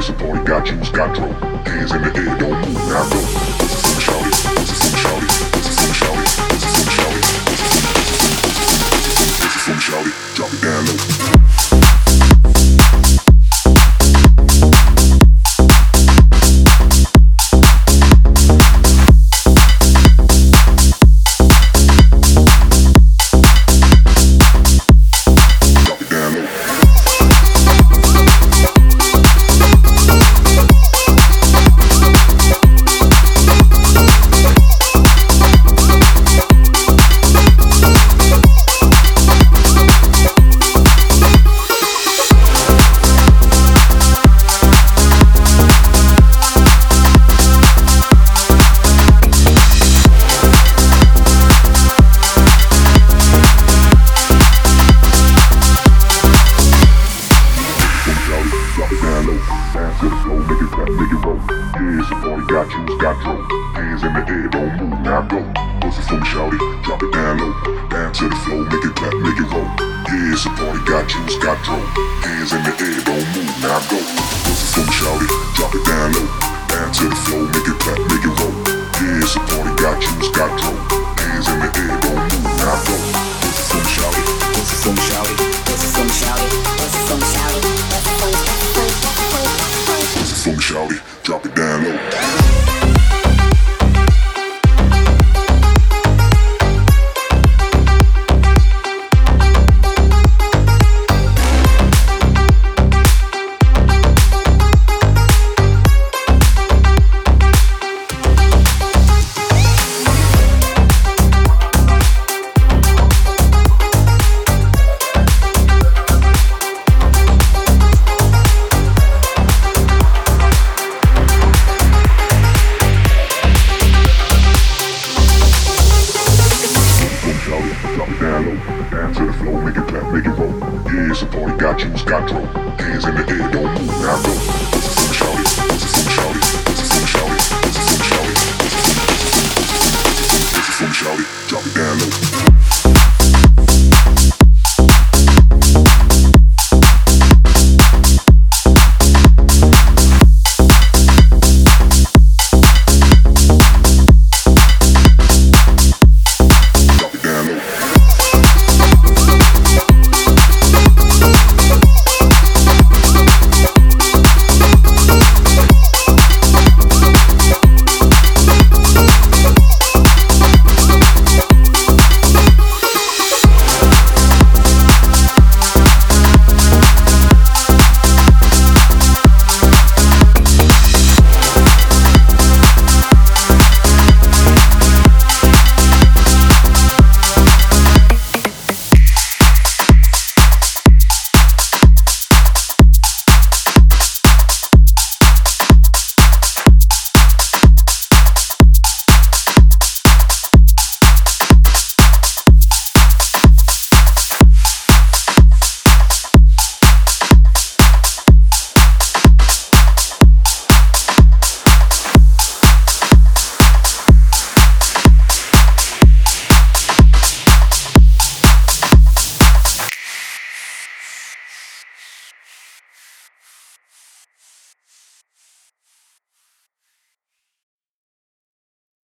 disappointed. Got juice, got drunk. Hands in the air, don't move, now go. Pussy, some shouty, pussy, some shouty, pussy, some shouty. Got you, got drove. Hands in the air, don't move, now go. Bust it from shout it, drop it down low. Dance to the flow, make it clap, make it roll. Yeah, it's a party, got you, got drove. Hands in the air, don't move, now go. Bust it from shout it, drop it down low. Dance to the flow, make it clap, make it roll. Yeah, it's a party, got you, got drove. Hands in the air, don't move, now go. Bust it from shout it, Bust it from shout it, bust it from shout it, bust it from shout it, bust it it from shout it Party, got you, got drove. Hands in the air, don't move, now go. Bust it from shout it, bust